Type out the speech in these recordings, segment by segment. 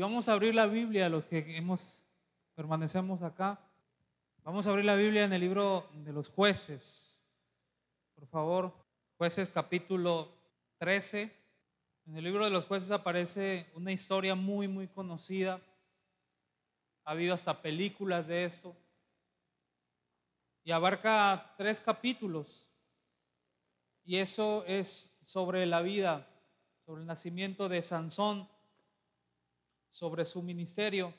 Vamos a abrir la Biblia, los que hemos, permanecemos acá. Vamos a abrir la Biblia en el libro de los jueces. Por favor, jueces capítulo 13. En el libro de los jueces aparece una historia muy, muy conocida. Ha habido hasta películas de esto. Y abarca tres capítulos. Y eso es sobre la vida, sobre el nacimiento de Sansón, sobre su ministerio.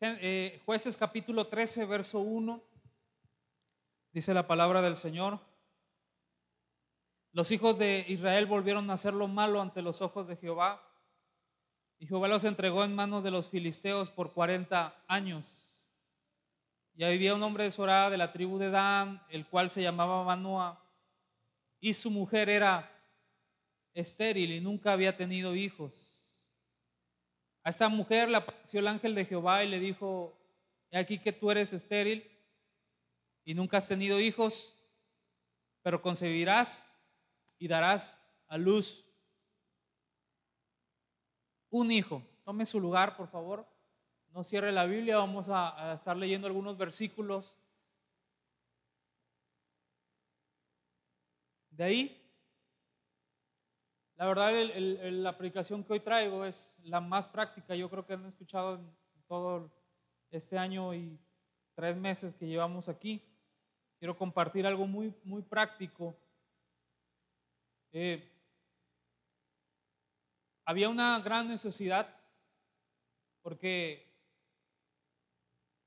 Eh, jueces capítulo 13, verso 1, dice la palabra del Señor. Los hijos de Israel volvieron a hacer lo malo ante los ojos de Jehová, y Jehová los entregó en manos de los filisteos por 40 años. Y había un hombre de Sorá de la tribu de Dan, el cual se llamaba Manoa, y su mujer era estéril y nunca había tenido hijos. A esta mujer le apareció el ángel de Jehová y le dijo, he aquí que tú eres estéril y nunca has tenido hijos, pero concebirás y darás a luz un hijo. Tome su lugar, por favor. No cierre la Biblia, vamos a, estar leyendo algunos versículos. De ahí, la verdad, la predicación que hoy traigo es la más práctica. Yo creo que han escuchado en todo este año y tres meses que llevamos aquí. Quiero compartir algo muy, muy práctico. Eh, había una gran necesidad porque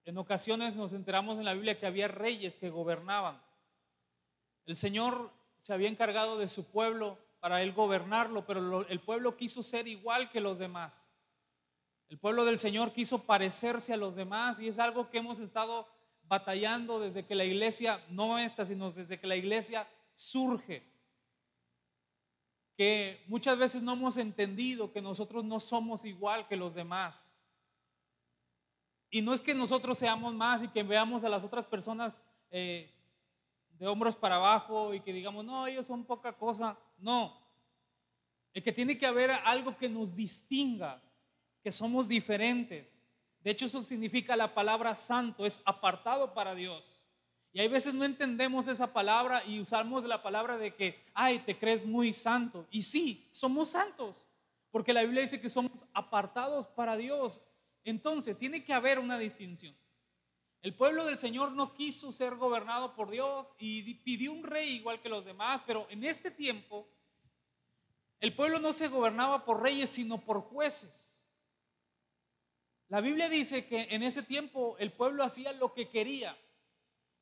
en ocasiones nos enteramos en la Biblia que había reyes que gobernaban. El Señor se había encargado de su pueblo para él gobernarlo, pero el pueblo quiso ser igual que los demás. El pueblo del Señor quiso parecerse a los demás y es algo que hemos estado batallando desde que la iglesia, no esta, sino desde que la iglesia surge. Que muchas veces no hemos entendido que nosotros no somos igual que los demás. Y no es que nosotros seamos más y que veamos a las otras personas eh, de hombros para abajo y que digamos, no, ellos son poca cosa. No. Es que tiene que haber algo que nos distinga, que somos diferentes. De hecho, eso significa la palabra santo, es apartado para Dios. Y hay veces no entendemos esa palabra y usamos la palabra de que, ay, te crees muy santo. Y sí, somos santos, porque la Biblia dice que somos apartados para Dios. Entonces, tiene que haber una distinción. El pueblo del Señor no quiso ser gobernado por Dios y pidió un rey igual que los demás, pero en este tiempo el pueblo no se gobernaba por reyes, sino por jueces. La Biblia dice que en ese tiempo el pueblo hacía lo que quería,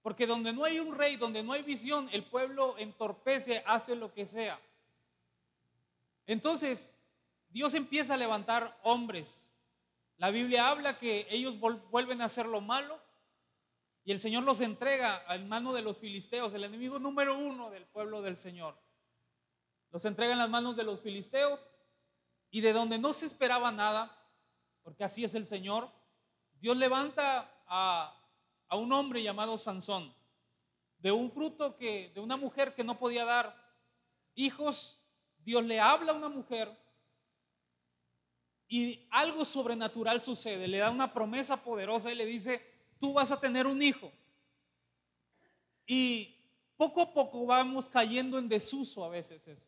porque donde no hay un rey, donde no hay visión, el pueblo entorpece, hace lo que sea. Entonces, Dios empieza a levantar hombres, la Biblia habla que ellos vuelven a hacer lo malo y el Señor los entrega en mano de los filisteos, el enemigo número uno del pueblo del Señor. Los entrega en las manos de los filisteos y de donde no se esperaba nada, porque así es el Señor, Dios levanta a, a un hombre llamado Sansón, de un fruto que, de una mujer que no podía dar hijos, Dios le habla a una mujer y algo sobrenatural sucede. Le da una promesa poderosa y le dice, tú vas a tener un hijo. Y poco a poco vamos cayendo en desuso a veces eso.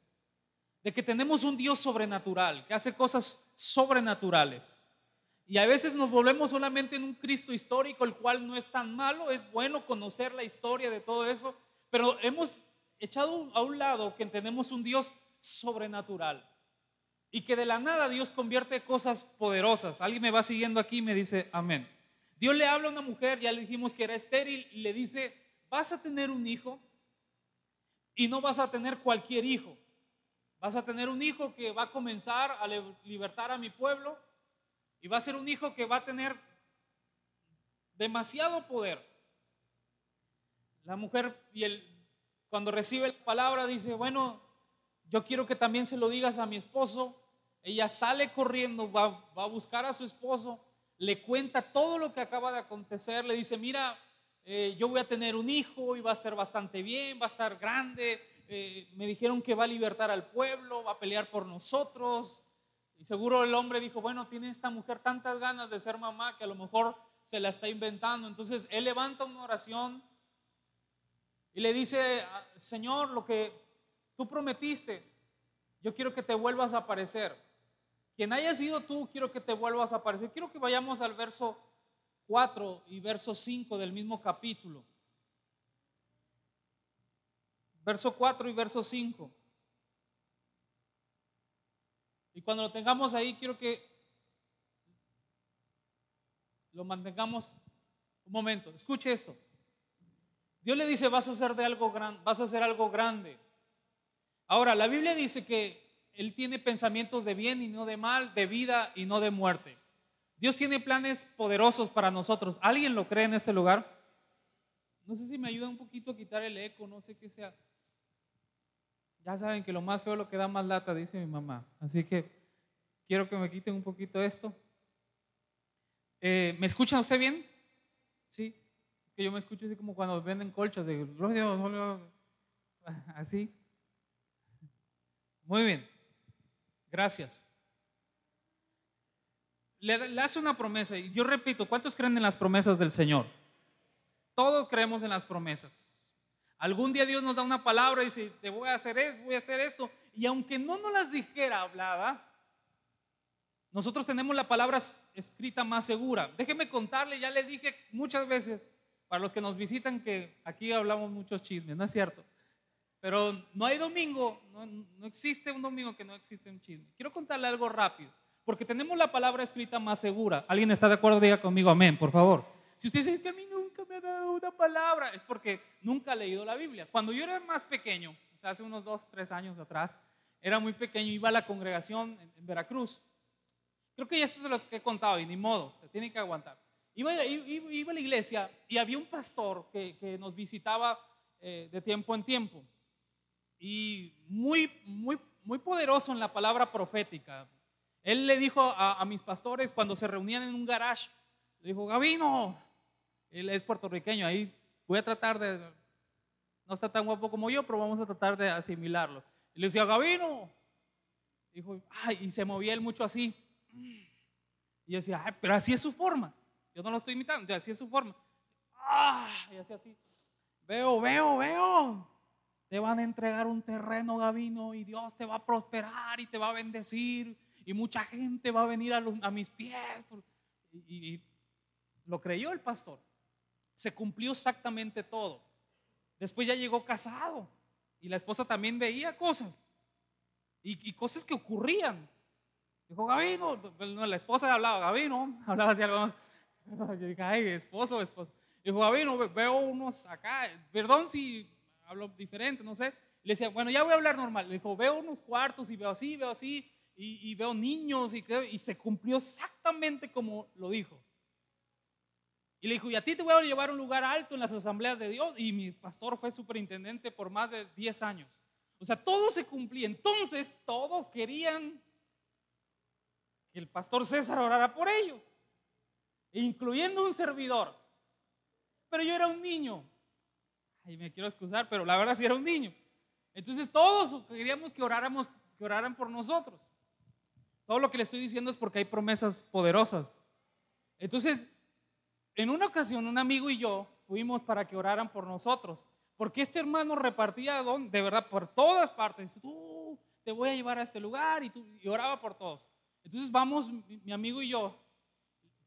De que tenemos un Dios sobrenatural, que hace cosas sobrenaturales. Y a veces nos volvemos solamente en un Cristo histórico, el cual no es tan malo, es bueno conocer la historia de todo eso, pero hemos echado a un lado que tenemos un Dios sobrenatural. Y que de la nada Dios convierte cosas poderosas. Alguien me va siguiendo aquí y me dice amén. Dios le habla a una mujer, ya le dijimos que era estéril, y le dice, vas a tener un hijo y no vas a tener cualquier hijo. Vas a tener un hijo que va a comenzar a libertar a mi pueblo y va a ser un hijo que va a tener demasiado poder. La mujer y el, cuando recibe la palabra dice, bueno, yo quiero que también se lo digas a mi esposo ella sale corriendo, va, a buscar a su esposo, le cuenta todo lo que acaba de acontecer, le dice, mira, eh, yo voy a tener un hijo y va a ser bastante bien, va a estar grande, eh, me dijeron que va a libertar al pueblo, va a pelear por nosotros. Y seguro el hombre dijo, bueno, tiene esta mujer tantas ganas de ser mamá que a lo mejor se la está inventando. Entonces él levanta una oración y le dice, Señor, lo que tú prometiste, yo quiero que te vuelvas a aparecer. Quien haya sido tú, quiero que te vuelvas a aparecer. Quiero que vayamos al verso 4 y verso 5 del mismo capítulo. Verso 4 y verso 5. Y cuando lo tengamos ahí, quiero que lo mantengamos un momento. Escuche esto. Dios le dice, vas a hacer de algo grande, vas a hacer algo grande. Ahora, la Biblia dice que él tiene pensamientos de bien y no de mal, de vida y no de muerte. Dios tiene planes poderosos para nosotros. ¿Alguien lo cree en este lugar? No sé si me ayuda un poquito a quitar el eco, no sé qué sea. Ya saben que lo más feo lo que da más lata, dice mi mamá. Así que quiero que me quiten un poquito esto. Eh, ¿Me escucha usted bien? Sí. Es que yo me escucho así como cuando venden colchas de así. Muy bien. Gracias. Le, hace una promesa y yo repito, ¿cuántos creen en las promesas del Señor? Todos creemos en las promesas. Algún día Dios nos da una palabra y dice, te voy a hacer esto, voy a hacer esto. Y aunque no nos las dijera hablada, nosotros tenemos la palabra escrita más segura. Déjeme contarle, ya les dije muchas veces, para los que nos visitan, que aquí hablamos muchos chismes, ¿no es cierto? Pero no hay domingo, no, no existe un domingo que no existe un chisme. Quiero contarle algo rápido, porque tenemos la palabra escrita más segura. ¿Alguien está de acuerdo? Diga conmigo, amén, por favor. Si usted dice que a mí nunca me ha dado una palabra, es porque nunca ha leído la Biblia. Cuando yo era más pequeño, o sea, hace unos dos, tres años atrás, era muy pequeño, iba a la congregación en, Veracruz. Creo que ya esto es lo que he contado y ni modo, se tiene que aguantar. Iba, iba, a la iglesia y había un pastor que, que nos visitaba eh, de tiempo en tiempo y muy, muy, muy poderoso en la palabra profética. Él le dijo a, a mis pastores cuando se reunían en un garage, le dijo, Gabino, él es puertorriqueño, ahí voy a tratar de, no está tan guapo como yo, pero vamos a tratar de asimilarlo. Y le decía, Gabino, dijo, ay, y se movía él mucho así. Y decía, ay, pero así es su forma. Yo no lo estoy imitando, así es su forma. Ah, y así, así. Veo, veo, veo. Te van a entregar un terreno, Gabino, y Dios te va a prosperar y te va a bendecir. Y mucha gente va a venir a, mis pies. y lo creyó el pastor se cumplió exactamente todo. Después ya llegó casado y la esposa también veía cosas y, cosas que ocurrían. Dijo, Gabino, la esposa hablaba, Gabino, hablaba así algo. Yo ay, esposo, esposo. Dijo, Gabino, veo unos acá, perdón si hablo diferente, no sé. Le decía, bueno, ya voy a hablar normal. Le dijo, veo unos cuartos y veo así, veo así, y, veo niños, y, y se cumplió exactamente como lo dijo. Y le dijo, y a ti te voy a llevar a un lugar alto en las asambleas de Dios. Y mi pastor fue superintendente por más de 10 años. O sea, todo se cumplía. Entonces, todos querían que el pastor César orara por ellos, incluyendo un servidor. Pero yo era un niño. Ay, me quiero excusar, pero la verdad sí era un niño. Entonces, todos queríamos que oráramos, que oraran por nosotros. Todo lo que le estoy diciendo es porque hay promesas poderosas. Entonces, en una ocasión un amigo y yo fuimos para que oraran por nosotros, porque este hermano repartía de verdad por todas partes. Tú, te voy a llevar a este lugar y, tú, y oraba por todos. Entonces vamos, mi, amigo y yo,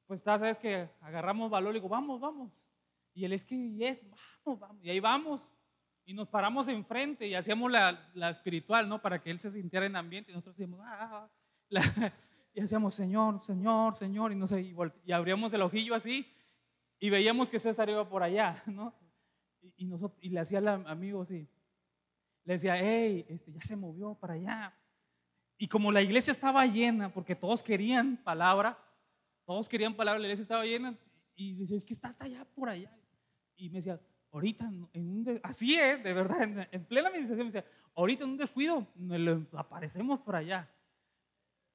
pues sabes que agarramos valor y digo, vamos, vamos. Y él es que, yes, vamos, vamos. Y ahí vamos. Y nos paramos enfrente y hacíamos la, la espiritual, ¿no? Para que él se sintiera en ambiente. Y nosotros decíamos, ah, y hacíamos, Señor, Señor, Señor. Y, no sé, y, y abríamos el ojillo así y veíamos que César iba por allá, ¿no? Y, nosotros, y le hacía al amigo así, le decía, hey, este, ya se movió para allá. Y como la iglesia estaba llena, porque todos querían palabra, todos querían palabra, la iglesia estaba llena, y decía, es que está hasta allá, por allá. Y me decía, ahorita, en un así es, de verdad, en, plena meditación me decía, ahorita en un descuido, aparecemos por allá.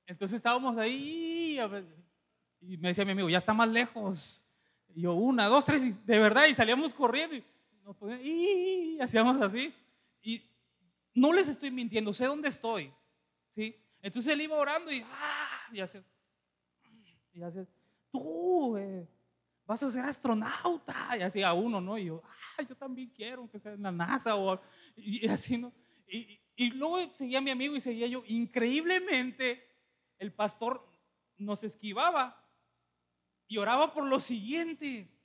Entonces estábamos ahí, y me decía mi amigo, ya está más lejos. Y yo, una, dos, tres, y de verdad, y salíamos corriendo y, nos poníamos, hacíamos así. Y no les estoy mintiendo, sé dónde estoy. ¿sí? Entonces él iba orando y, ¡ah! y hace, y hace, tú eh, vas a ser astronauta, y así a uno, ¿no? Y yo, ah, yo también quiero que sea en la NASA, o, y, así, ¿no? Y, y luego seguía mi amigo y seguía yo. Increíblemente, el pastor nos esquivaba y oraba por los siguientes.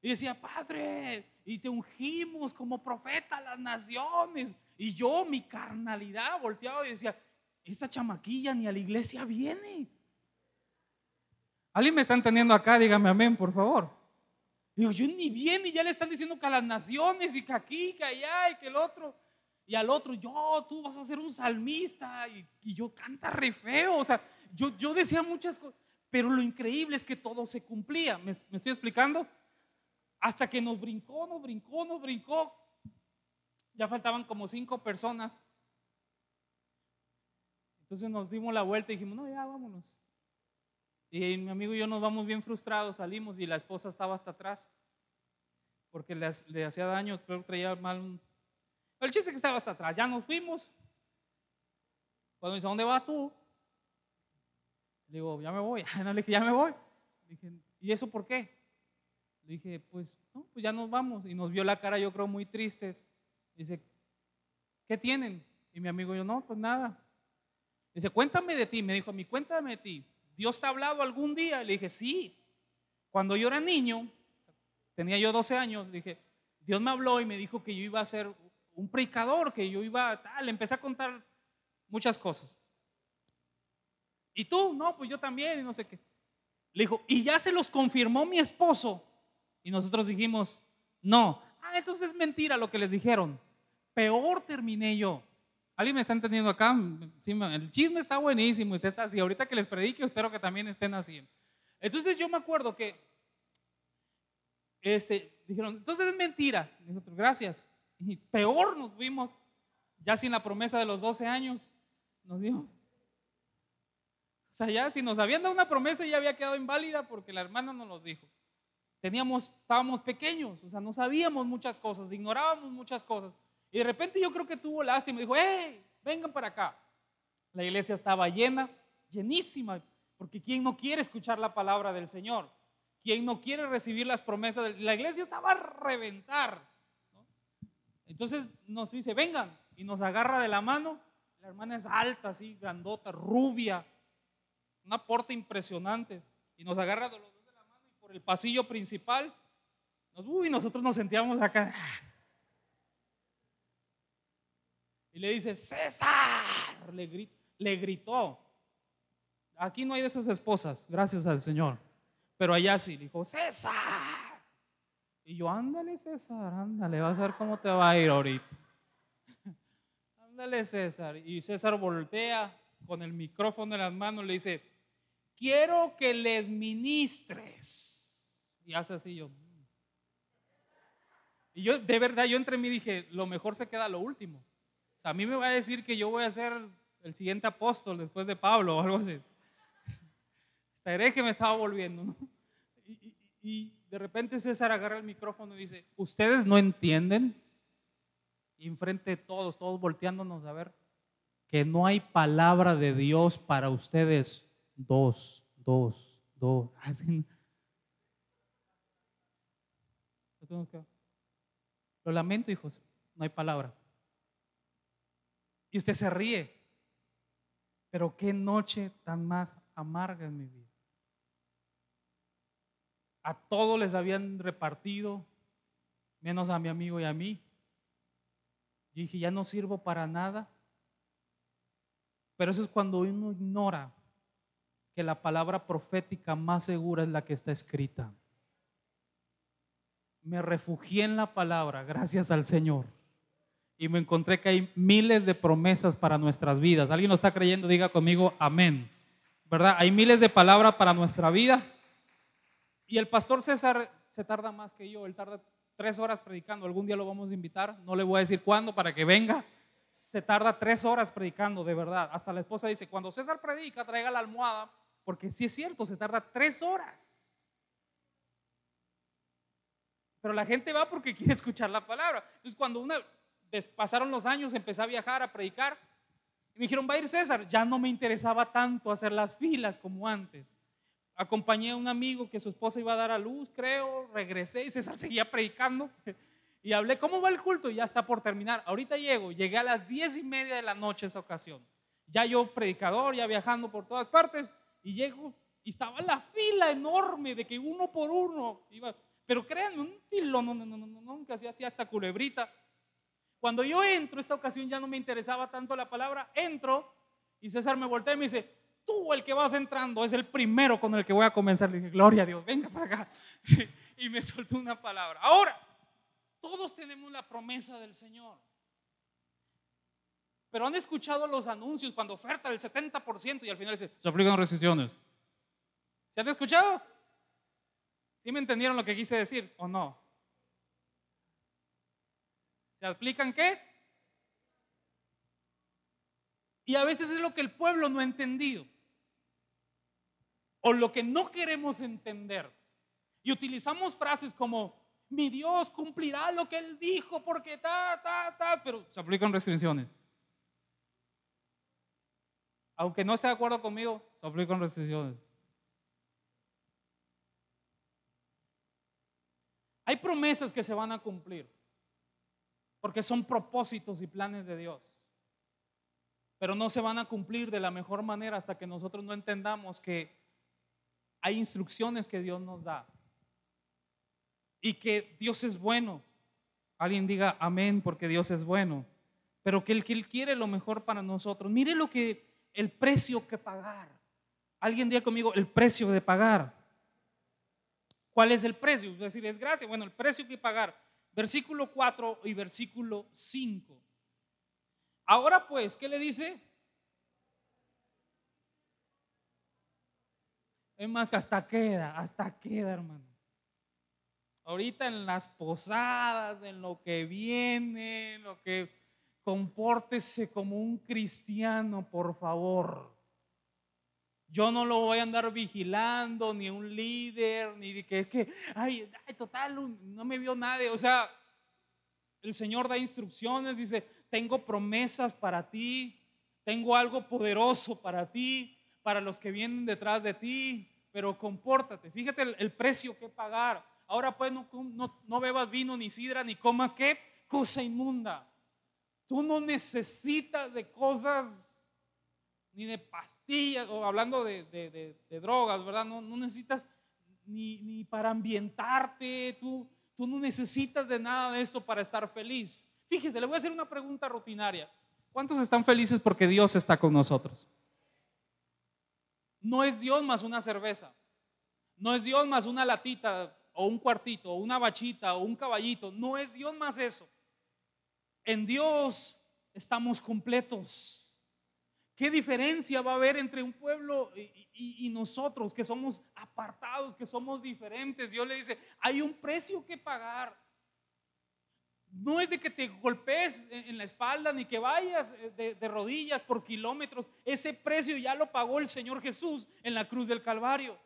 Y decía, Padre, y te ungimos como profeta a las naciones. Y yo, mi carnalidad, volteaba y decía, esa chamaquilla ni a la iglesia viene. ¿Alguien me está entendiendo acá? Dígame amén, por favor. Digo, yo ni viene y ya le están diciendo que a las naciones y que aquí, que allá y que el otro. Y al otro, yo, tú vas a ser un salmista. Y, yo canta re feo. O sea, yo, yo decía muchas cosas. Pero lo increíble es que todo se cumplía. ¿Me, estoy explicando? Hasta que nos brincó, nos brincó, nos brincó. Ya faltaban como cinco personas. Entonces nos dimos la vuelta y dijimos, no, ya vámonos. Y mi amigo y yo nos vamos bien frustrados, salimos y la esposa estaba hasta atrás. Porque le, hacía daño, creo que traía mal. El chiste que estaba hasta atrás. Ya nos fuimos. Cuando dice, ¿dónde vas tú? Le digo, ya me voy. No, le dije, ya me voy. ¿y eso por qué? Le dije, pues, no, pues ya nos vamos. Y nos vio la cara, yo creo, muy tristes. Dice, ¿qué tienen? Y mi amigo, yo, no, pues nada. Dice, cuéntame de ti. Me dijo, mí, cuéntame de ti. ¿Dios te ha hablado algún día? Le dije, sí. Cuando yo era niño, tenía yo 12 años, dije, Dios me habló y me dijo que yo iba a ser un predicador, que yo iba a tal. Le empecé a contar muchas cosas. ¿Y tú? No, pues yo también y no sé qué. Le dijo, y ya se los confirmó mi esposo. Y nosotros dijimos, no. Ah, entonces es mentira lo que les dijeron. Peor terminé yo. ¿Alguien me está entendiendo acá? el chisme está buenísimo. Usted está así. Ahorita que les predique, espero que también estén así. Entonces yo me acuerdo que este, dijeron, entonces es mentira. Gracias. Y peor nos fuimos, ya sin la promesa de los 12 años. Nos dijo, o sea, ya si nos habían dado una promesa ya había quedado inválida porque la hermana nos los dijo. Teníamos, estábamos pequeños, o sea, no sabíamos muchas cosas, ignorábamos muchas cosas. Y de repente yo creo que tuvo lástima y dijo, hey, vengan para acá. La iglesia estaba llena, llenísima, porque ¿quién no quiere escuchar la palabra del Señor? ¿Quién no quiere recibir las promesas? De... La iglesia estaba a reventar. Entonces nos dice, vengan, y nos agarra de la mano. La hermana es alta, así, grandota, rubia, una puerta impresionante. Y nos agarra de los dos de la mano y por el pasillo principal, nos, uy, nosotros nos sentíamos acá. Y le dice, César, le, gritó. Aquí no hay de esas esposas, gracias al Señor. Pero allá sí, le dijo, César. Y yo, ándale César, ándale, vas a ver cómo te va a ir ahorita. ándale César. Y César voltea con el micrófono en las manos, le dice, quiero que les ministres. Y hace así yo. Y yo, de verdad, yo entre mí dije, lo mejor se queda lo último. A mí me va a decir que yo voy a ser el siguiente apóstol después de Pablo o algo así. Esta que me estaba volviendo. Y, y de repente César agarra el micrófono y dice, ustedes no entienden. Y enfrente de todos, todos volteándonos a ver, que no hay palabra de Dios para ustedes dos, dos, dos. Lo lamento, hijos, no hay palabra. Y usted se ríe. Pero qué noche tan más amarga en mi vida. A todos les habían repartido, menos a mi amigo y a mí. Yo dije, ya no sirvo para nada. Pero eso es cuando uno ignora que la palabra profética más segura es la que está escrita. Me refugié en la palabra, gracias al Señor. Y me encontré que hay miles de promesas para nuestras vidas. ¿Alguien lo está creyendo? Diga conmigo, amén. ¿Verdad? Hay miles de palabras para nuestra vida. Y el pastor César se tarda más que yo. Él tarda tres horas predicando. Algún día lo vamos a invitar. No le voy a decir cuándo para que venga se tarda tres horas predicando, de verdad. Hasta la esposa dice, cuando César predica, traiga la almohada porque si es cierto, se tarda tres horas. Pero la gente va porque quiere escuchar la palabra. Entonces cuando una, pasaron los años, empecé a viajar, a predicar, Y me dijeron, va a ir César. Ya no me interesaba tanto hacer las filas como antes. Acompañé a un amigo que su esposa iba a dar a luz, creo. Regresé y César seguía predicando. Y hablé, ¿cómo va el culto? Y ya está por terminar. Ahorita llego, llegué a las diez y media de la noche esa ocasión. Ya yo predicador, ya viajando por todas partes. Y llego y estaba la fila enorme de que uno por uno iba. Pero créanme, un filo, no, no, no, no, no, hacía así hasta culebrita. Cuando yo entro, esta ocasión ya no me interesaba tanto la palabra, entro y César me voltea y me dice, tú el que vas entrando es el primero con el que voy a comenzar. Le dije, gloria a Dios, venga para acá. y me soltó una palabra. Ahora, todos tenemos la promesa del Señor. Pero han escuchado los anuncios cuando oferta el 70% y al final dice, se aplican restricciones. ¿Se han escuchado? ¿Sí me entendieron lo que quise decir o no? ¿Se aplican qué? Y a veces es lo que el pueblo no ha entendido. O lo que no queremos entender. Y utilizamos frases como, mi Dios cumplirá lo que Él dijo porque ta, ta, ta, pero se aplican restricciones. Aunque no esté de acuerdo conmigo, se aplican restricciones. Hay promesas que se van a cumplir porque son propósitos y planes de Dios. Pero no se van a cumplir de la mejor manera hasta que nosotros no entendamos que hay instrucciones que Dios nos da y que Dios es bueno. Alguien diga amén porque Dios es bueno, pero que Él, que Él quiere lo mejor para nosotros. Mire lo que el precio que pagar. Alguien diga conmigo el precio de pagar. ¿Cuál es el precio? Es decir, es gracia. Bueno, el precio que pagar versículo 4 y versículo 5. Ahora pues, ¿qué le dice? Es más que hasta queda, hasta queda, hermano. Ahorita en las posadas, en lo que viene, en lo que compórtese como un cristiano, por favor. Yo no lo voy a andar vigilando, ni un líder, ni de que es que, ay, total, no me vio nadie. O sea, el Señor da instrucciones, dice, tengo promesas para ti, tengo algo poderoso para ti, para los que vienen detrás de ti, pero compórtate. Fíjate el, precio que pagar. Ahora pues no, no bebas vino ni sidra, ni comas qué, cosa inmunda. Tú no necesitas de cosas ni de pastillas, o hablando de, drogas, ¿verdad? No, necesitas ni, para ambientarte, tú, tú no necesitas de nada de eso para estar feliz. Fíjese, le voy a hacer una pregunta rutinaria. ¿Cuántos están felices porque Dios está con nosotros? No es Dios más una cerveza. No es Dios más una latita o un cuartito o una bachita o un caballito. No es Dios más eso. En Dios estamos completos. ¿Qué diferencia va a haber entre un pueblo y, nosotros que somos apartados, que somos diferentes? Dios le dice, hay un precio que pagar. No es de que te golpees en la espalda ni que vayas de, de rodillas por kilómetros. Ese precio ya lo pagó el Señor Jesús en la cruz del Calvario.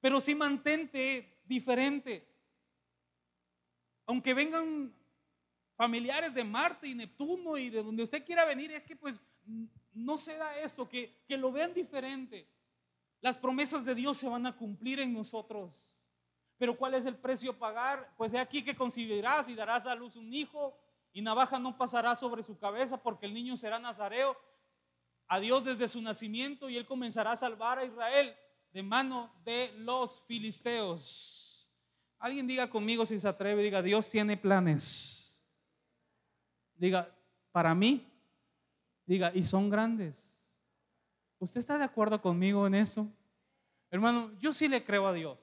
Pero sí mantente diferente. Aunque vengan familiares de Marte y Neptuno y de donde usted quiera venir, es que pues no se da eso, que, que lo vean diferente. Las promesas de Dios se van a cumplir en nosotros. Pero ¿cuál es el precio a pagar? Pues de aquí que concibirás y darás a luz un hijo y navaja no pasará sobre su cabeza porque el niño será nazareo a Dios desde su nacimiento y él comenzará a salvar a Israel de mano de los filisteos. Alguien diga conmigo si se atreve, diga, Dios tiene planes. Diga, para mí Diga, y son grandes. ¿Usted está de acuerdo conmigo en eso? Hermano, yo sí le creo a Dios.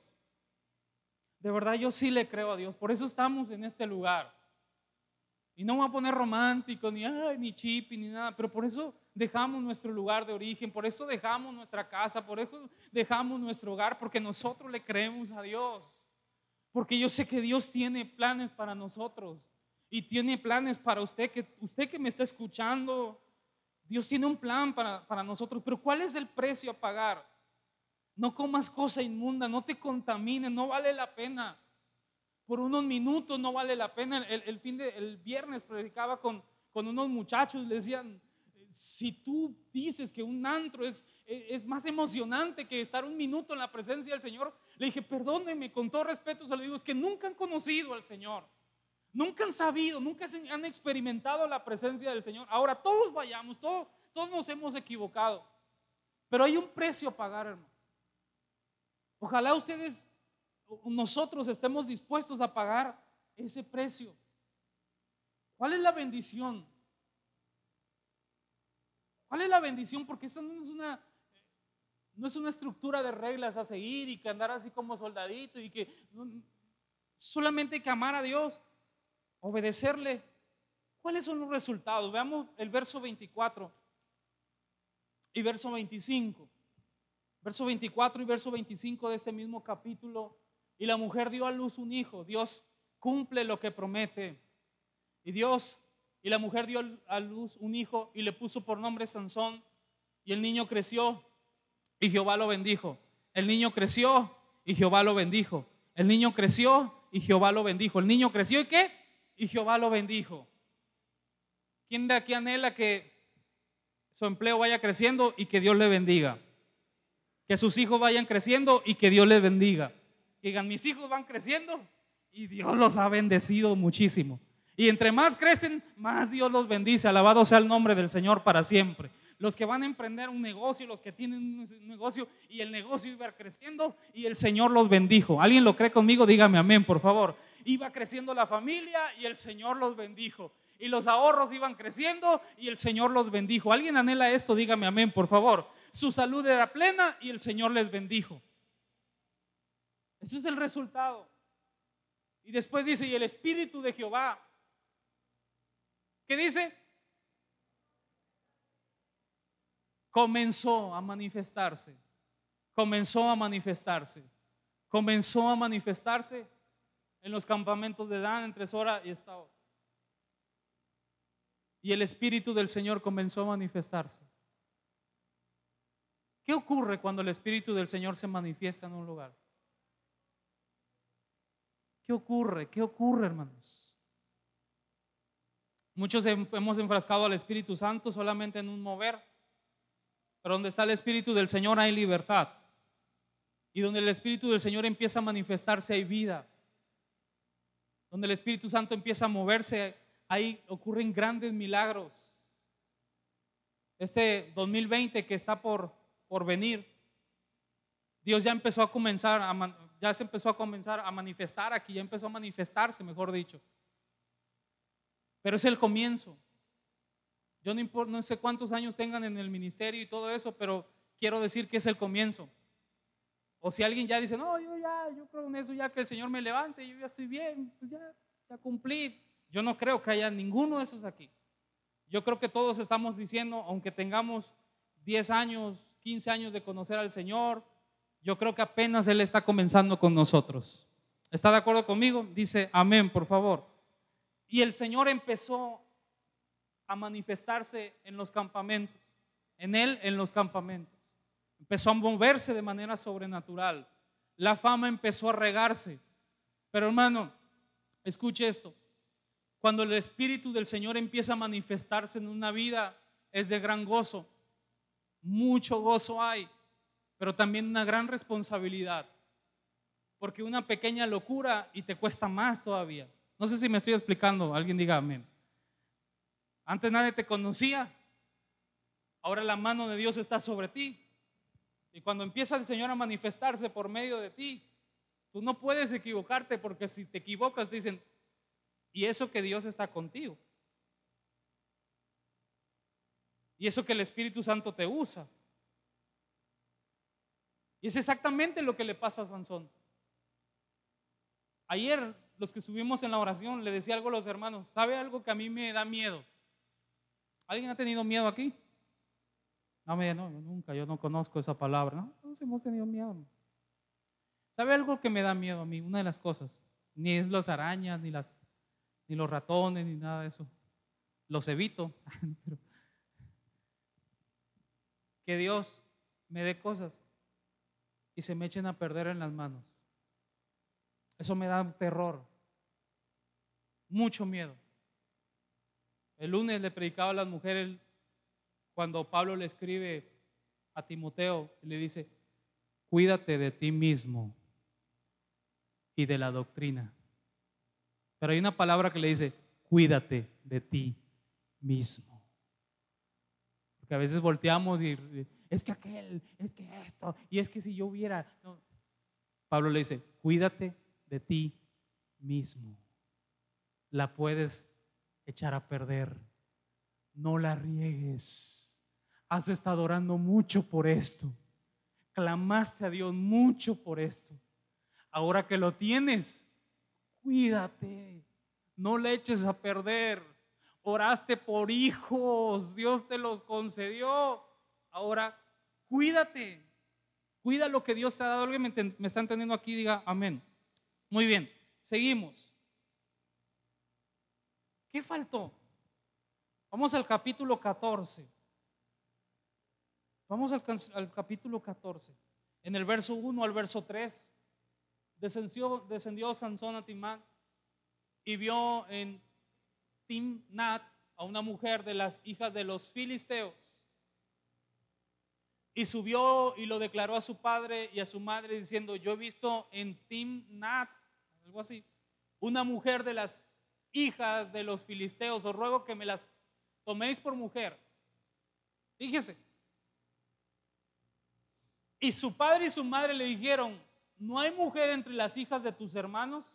De verdad, yo sí le creo a Dios. Por eso estamos en este lugar. Y no me voy a poner romántico, ni, ay, ni chip, ni nada, pero por eso dejamos nuestro lugar de origen, por eso dejamos nuestra casa, por eso dejamos nuestro hogar, porque nosotros le creemos a Dios. Porque yo sé que Dios tiene planes para nosotros y tiene planes para usted, que usted que me está escuchando, Dios tiene un plan para, nosotros, pero ¿cuál es el precio a pagar? No comas cosa inmunda, no te contamines, no vale la pena. Por unos minutos no vale la pena. El, fin de, el viernes predicaba con, con unos muchachos, les decían, si tú dices que un antro es, es más emocionante que estar un minuto en la presencia del Señor, le dije, perdónenme, con todo respeto se lo digo, es que nunca han conocido al Señor. Nunca han sabido, nunca han experimentado la presencia del Señor. Ahora todos vayamos, todos, todos nos hemos equivocado. Pero hay un precio a pagar, hermano. Ojalá ustedes, nosotros estemos dispuestos a pagar ese precio. ¿Cuál es la bendición? ¿Cuál es la bendición? Porque esa no es una, no es una estructura de reglas a seguir y que andar así como soldadito y que solamente hay que amar a Dios obedecerle. ¿Cuáles son los resultados? Veamos el verso 24 y verso 25. Verso 24 y verso 25 de este mismo capítulo. Y la mujer dio a luz un hijo. Dios cumple lo que promete. Y Dios, y la mujer dio a luz un hijo y le puso por nombre Sansón. Y el niño creció y Jehová lo bendijo. El niño creció y Jehová lo bendijo. El niño creció y Jehová lo bendijo. El niño creció y qué? Y Jehová lo bendijo. ¿Quién de aquí anhela que su empleo vaya creciendo y que Dios le bendiga? Que sus hijos vayan creciendo y que Dios les bendiga. digan, mis hijos van creciendo y Dios los ha bendecido muchísimo. Y entre más crecen, más Dios los bendice. Alabado sea el nombre del Señor para siempre. Los que van a emprender un negocio, los que tienen un negocio y el negocio iba creciendo y el Señor los bendijo. ¿Alguien lo cree conmigo? Dígame amén, por favor iba creciendo la familia y el Señor los bendijo. Y los ahorros iban creciendo y el Señor los bendijo. ¿Alguien anhela esto? Dígame amén, por favor. Su salud era plena y el Señor les bendijo. Ese es el resultado. Y después dice, y el Espíritu de Jehová, ¿qué dice? Comenzó a manifestarse. Comenzó a manifestarse. Comenzó a manifestarse en los campamentos de Dan entre Sora y Estado. Y el Espíritu del Señor comenzó a manifestarse. ¿Qué ocurre cuando el Espíritu del Señor se manifiesta en un lugar? ¿Qué ocurre? ¿Qué ocurre, hermanos? Muchos hemos enfrascado al Espíritu Santo solamente en un mover, pero donde está el Espíritu del Señor hay libertad. Y donde el Espíritu del Señor empieza a manifestarse hay vida donde el Espíritu Santo empieza a moverse, ahí ocurren grandes milagros. Este 2020 que está por, por venir, Dios ya empezó a comenzar, a, ya se empezó a comenzar a manifestar aquí, ya empezó a manifestarse, mejor dicho. Pero es el comienzo. Yo no, importa, no sé cuántos años tengan en el ministerio y todo eso, pero quiero decir que es el comienzo. O si alguien ya dice, no, yo ya, yo creo en eso, ya que el Señor me levante, yo ya estoy bien, pues ya, ya cumplí. Yo no creo que haya ninguno de esos aquí. Yo creo que todos estamos diciendo, aunque tengamos 10 años, 15 años de conocer al Señor, yo creo que apenas Él está comenzando con nosotros. ¿Está de acuerdo conmigo? Dice, amén, por favor. Y el Señor empezó a manifestarse en los campamentos, en Él en los campamentos empezó a moverse de manera sobrenatural. La fama empezó a regarse. Pero hermano, escuche esto. Cuando el Espíritu del Señor empieza a manifestarse en una vida, es de gran gozo. Mucho gozo hay, pero también una gran responsabilidad. Porque una pequeña locura y te cuesta más todavía. No sé si me estoy explicando, alguien diga amén. Antes nadie te conocía, ahora la mano de Dios está sobre ti. Y cuando empieza el Señor a manifestarse por medio de ti, tú no puedes equivocarte porque si te equivocas dicen, y eso que Dios está contigo. Y eso que el Espíritu Santo te usa. Y es exactamente lo que le pasa a Sansón. Ayer, los que estuvimos en la oración, le decía algo a los hermanos, ¿sabe algo que a mí me da miedo? ¿Alguien ha tenido miedo aquí? Me no, nunca, yo no conozco esa palabra. No, todos hemos tenido miedo. ¿Sabe algo que me da miedo a mí? Una de las cosas. Ni es las arañas, ni, las, ni los ratones, ni nada de eso. Los evito. que Dios me dé cosas y se me echen a perder en las manos. Eso me da terror. Mucho miedo. El lunes le predicaba a las mujeres cuando Pablo le escribe a Timoteo le dice, cuídate de ti mismo y de la doctrina. Pero hay una palabra que le dice, cuídate de ti mismo. Porque a veces volteamos y es que aquel, es que esto, y es que si yo hubiera... Pablo le dice, cuídate de ti mismo. La puedes echar a perder. No la riegues. Has estado orando mucho por esto. Clamaste a Dios mucho por esto. Ahora que lo tienes, cuídate. No le eches a perder. Oraste por hijos, Dios te los concedió. Ahora, cuídate. Cuida lo que Dios te ha dado. Alguien me, me está entendiendo aquí, diga amén. Muy bien, seguimos. ¿Qué faltó? Vamos al capítulo 14. Vamos al, capítulo 14. En el verso 1 al verso 3. Descendió, descendió Sansón a Timán y vio en Timnat a una mujer de las hijas de los filisteos. Y subió y lo declaró a su padre y a su madre diciendo, yo he visto en Timnat, algo así, una mujer de las hijas de los filisteos, os ruego que me las toméis por mujer. Fíjese. Y su padre y su madre le dijeron, no hay mujer entre las hijas de tus hermanos,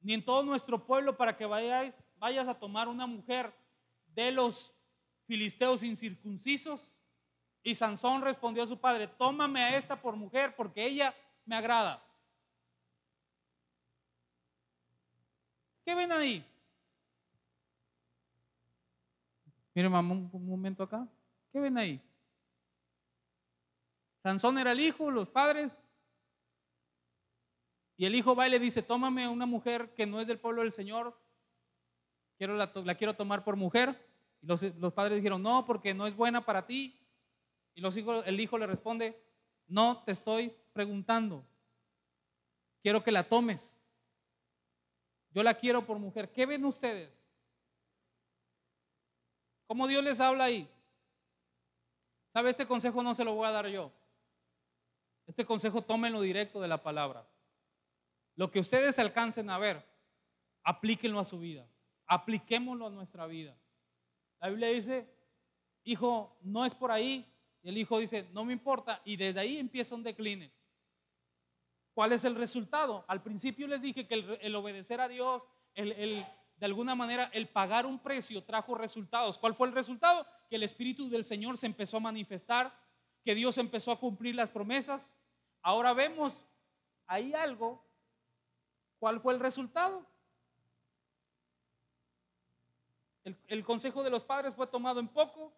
ni en todo nuestro pueblo para que vayas a tomar una mujer de los filisteos incircuncisos. Y Sansón respondió a su padre, tómame a esta por mujer porque ella me agrada. ¿Qué ven ahí? Miren, mamá, un momento acá. ¿Qué ven ahí? Sansón era el hijo, los padres. Y el hijo va y le dice, tómame una mujer que no es del pueblo del Señor. Quiero la, quiero tomar por mujer. Y los, padres dijeron, no, porque no es buena para ti. Y los hijos, el hijo le responde, no te estoy preguntando. Quiero que la tomes. Yo la quiero por mujer. ¿Qué ven ustedes? ¿Cómo Dios les habla ahí? ¿Sabe? Este consejo no se lo voy a dar yo. Este consejo tómenlo directo de la palabra. Lo que ustedes alcancen a ver, aplíquenlo a su vida. Apliquémoslo a nuestra vida. La Biblia dice, hijo, no es por ahí. Y el hijo dice, no me importa. Y desde ahí empieza un decline. ¿Cuál es el resultado? Al principio les dije que el, obedecer a Dios, de alguna manera, el pagar un precio trajo resultados. ¿Cuál fue el resultado? Que el Espíritu del Señor se empezó a manifestar, que Dios empezó a cumplir las promesas. Ahora vemos ahí algo. ¿Cuál fue el resultado? El, consejo de los padres fue tomado en poco.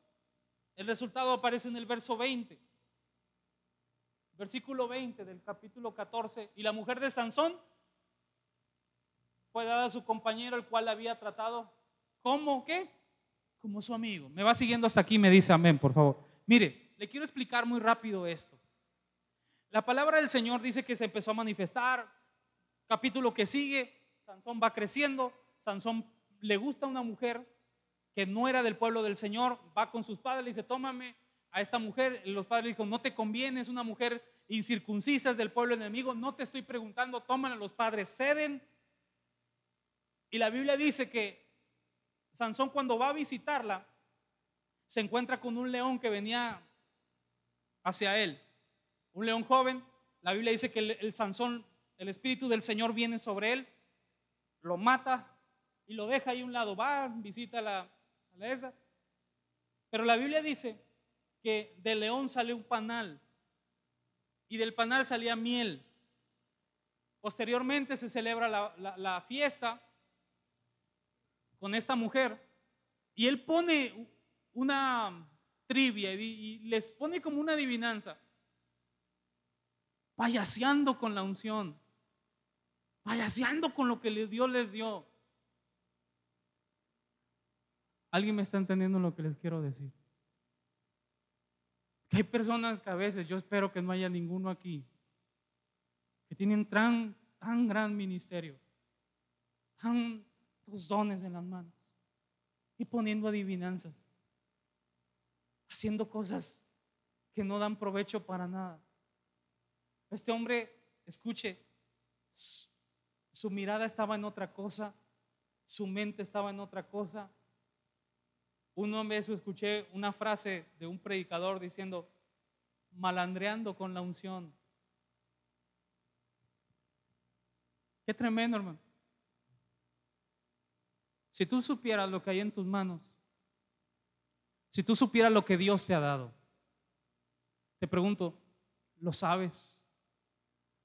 El resultado aparece en el verso 20 versículo 20 del capítulo 14, y la mujer de Sansón fue dada a su compañero, el cual la había tratado como qué? Como su amigo. Me va siguiendo hasta aquí, me dice amén, por favor. Mire, le quiero explicar muy rápido esto. La palabra del Señor dice que se empezó a manifestar. Capítulo que sigue, Sansón va creciendo. Sansón le gusta a una mujer que no era del pueblo del Señor, va con sus padres, le dice, tómame, a esta mujer, los padres dijeron, no te conviene, es una mujer incircuncisa, es del pueblo enemigo, no te estoy preguntando, toman a los padres, ceden. Y la Biblia dice que Sansón cuando va a visitarla, se encuentra con un león que venía hacia él, un león joven. La Biblia dice que el, Sansón, el Espíritu del Señor viene sobre él, lo mata y lo deja ahí a un lado, va, visita la, a la esa. Pero la Biblia dice que del león sale un panal y del panal salía miel. Posteriormente se celebra la, fiesta con esta mujer y él pone una trivia y, les pone como una adivinanza, payaseando con la unción, payaseando con lo que Dios les dio. ¿Alguien me está entendiendo lo que les quiero decir? hay personas que a veces, yo espero que no haya ninguno aquí, que tienen tan, tan gran ministerio, tantos dones en las manos y poniendo adivinanzas. haciendo cosas que no dan provecho para nada. Este hombre, escuche, su, mirada estaba en otra cosa, su mente estaba en otra cosa. Una vez escuché una frase de un predicador diciendo, malandreando con la unción. Qué tremendo, hermano. Si tú supieras lo que hay en tus manos, si tú supieras lo que Dios te ha dado, te pregunto, ¿lo sabes?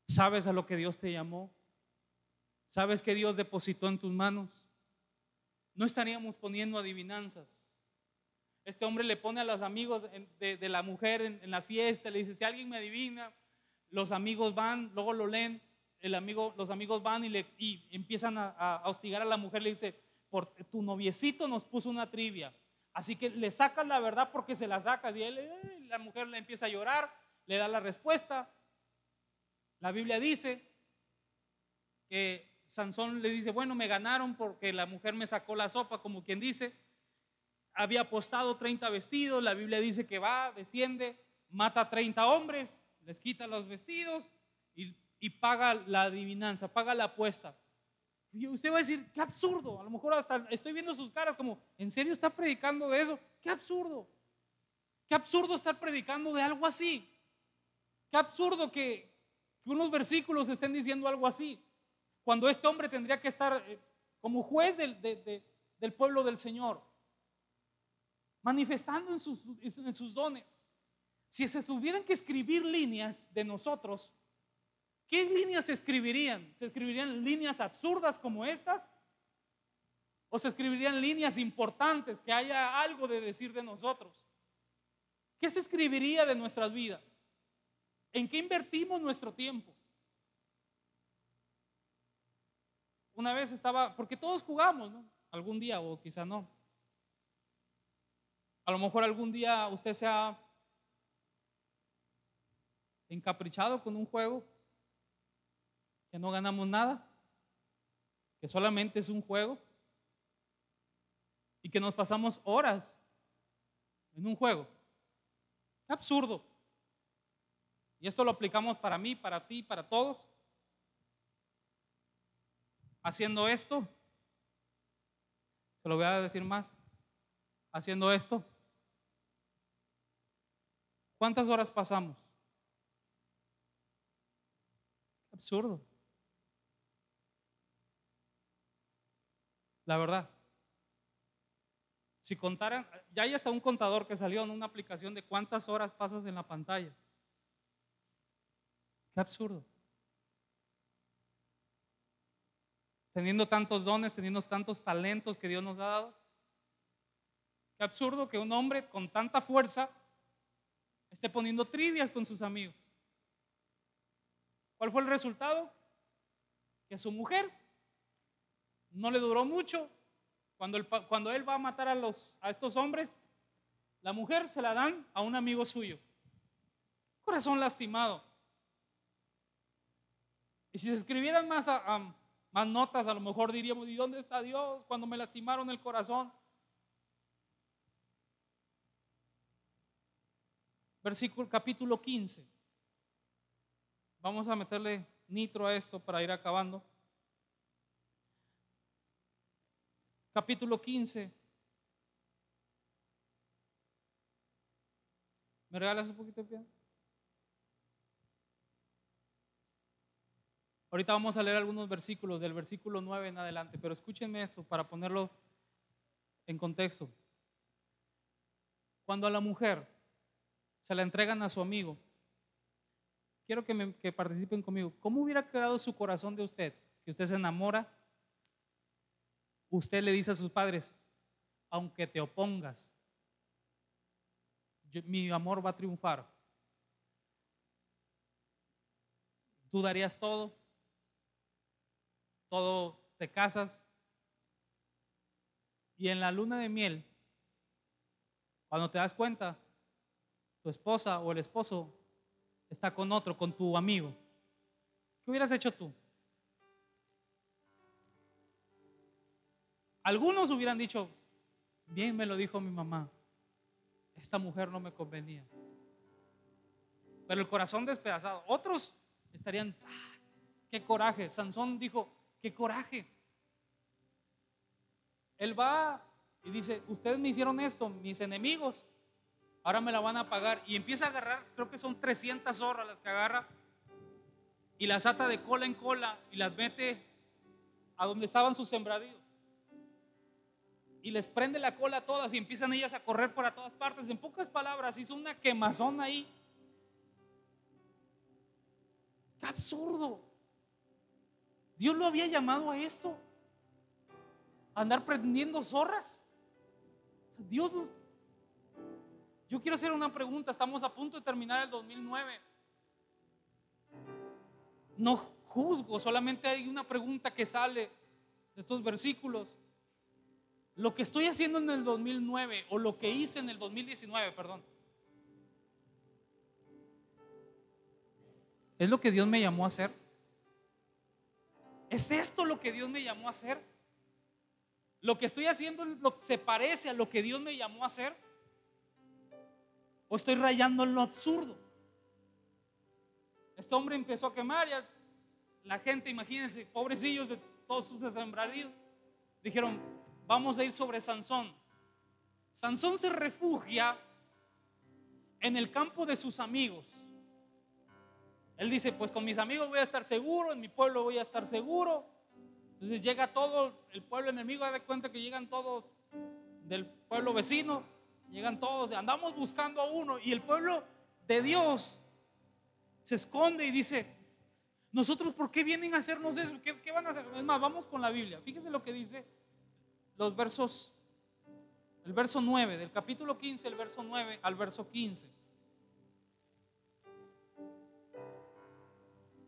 ¿Sabes a lo que Dios te llamó? ¿Sabes que Dios depositó en tus manos? No estaríamos poniendo adivinanzas. Este hombre le pone a los amigos de, la mujer en, la fiesta, le dice, si alguien me adivina, los amigos van, luego lo leen, el amigo, los amigos van y, le, empiezan a, a, hostigar a la mujer, le dice, por, tu noviecito nos puso una trivia, así que le sacas la verdad porque se la sacas y él, eh, la mujer le empieza a llorar, le da la respuesta. La Biblia dice que Sansón le dice, bueno, me ganaron porque la mujer me sacó la sopa, como quien dice, había apostado 30 vestidos, la Biblia dice que va, desciende, mata a 30 hombres, les quita los vestidos y, y paga la adivinanza, paga la apuesta. Y usted va a decir, qué absurdo, a lo mejor hasta estoy viendo sus caras como, ¿en serio está predicando de eso? Qué absurdo. Qué absurdo estar predicando de algo así. Qué absurdo que, que unos versículos estén diciendo algo así cuando este hombre tendría que estar eh, como juez del, del pueblo del Señor, manifestando en sus, en sus dones. Si se tuvieran que escribir líneas de nosotros, ¿qué líneas se escribirían? ¿Se escribirían líneas absurdas como estas? ¿O se escribirían líneas importantes que haya algo de decir de nosotros? ¿Qué se escribiría de nuestras vidas? ¿En qué invertimos nuestro tiempo? Una vez estaba, porque todos jugamos, ¿no? Algún día o quizá no. A lo mejor algún día usted se ha encaprichado con un juego que no ganamos nada, que solamente es un juego y que nos pasamos horas en un juego. Absurdo. Y esto lo aplicamos para mí, para ti, para todos haciendo esto. Se lo voy a decir más. Haciendo esto. ¿Cuántas horas pasamos? Absurdo. La verdad. Si contaran, ya hay hasta un contador que salió en una aplicación de cuántas horas pasas en la pantalla. Qué absurdo. teniendo tantos dones, teniendo tantos talentos que Dios nos ha dado. Qué absurdo que un hombre con tanta fuerza esté poniendo trivias con sus amigos. ¿Cuál fue el resultado? Que a su mujer no le duró mucho. Cuando, cuando él va a matar a, los, a estos hombres, la mujer se la dan a un amigo suyo. Corazón lastimado. Y si se escribieran más notas, a lo mejor diríamos, ¿y dónde está Dios cuando me lastimaron el corazón? Versículo capítulo 15. Vamos a meterle nitro a esto para ir acabando. Capítulo 15. ¿Me regalas un poquito de pie? Ahorita vamos a leer algunos versículos del versículo 9 en adelante, pero escúchenme esto para ponerlo en contexto. Cuando a la mujer se la entregan a su amigo, quiero que, me, participen conmigo. ¿Cómo hubiera quedado su corazón de usted? Que usted se enamora, usted le dice a sus padres, aunque te opongas, mi amor va a triunfar. ¿Tú darías todo? Todo te casas y en la luna de miel, cuando te das cuenta, tu esposa o el esposo está con otro, con tu amigo. ¿Qué hubieras hecho tú? Algunos hubieran dicho, bien me lo dijo mi mamá, esta mujer no me convenía. Pero el corazón despedazado. Otros estarían, ah, qué coraje. Sansón dijo, qué coraje. Él va y dice, ustedes me hicieron esto, mis enemigos, ahora me la van a pagar. Y empieza a agarrar, creo que son 300 zorras las que agarra, y las ata de cola en cola y las mete a donde estaban sus sembradíos. Y les prende la cola a todas y empiezan ellas a correr por a todas partes. En pocas palabras, hizo una quemazón ahí. ¡Qué absurdo! Dios lo había llamado a esto. andar prendiendo zorras. Dios, yo quiero hacer una pregunta. Estamos a punto de terminar el 2009. No juzgo, solamente hay una pregunta que sale de estos versículos. Lo que estoy haciendo en el 2009 o lo que hice en el 2019, perdón. ¿Es lo que Dios me llamó a hacer? ¿Es esto lo que Dios me llamó a hacer? ¿Lo que estoy haciendo se parece a lo que Dios me llamó a hacer? ¿O estoy rayando en lo absurdo? Este hombre empezó a quemar, ya la gente, imagínense, pobrecillos de todos sus sembradíos, dijeron, vamos a ir sobre Sansón. Sansón se refugia en el campo de sus amigos. Él dice, pues con mis amigos voy a estar seguro, en mi pueblo voy a estar seguro. Entonces llega todo el pueblo enemigo, da cuenta que llegan todos del pueblo vecino, llegan todos, andamos buscando a uno y el pueblo de Dios se esconde y dice, nosotros por qué vienen a hacernos eso, ¿Qué, van a hacer? Es más, vamos con la Biblia, fíjense lo que dice los versos, el verso 9, del capítulo 15, el verso 9 al verso 15.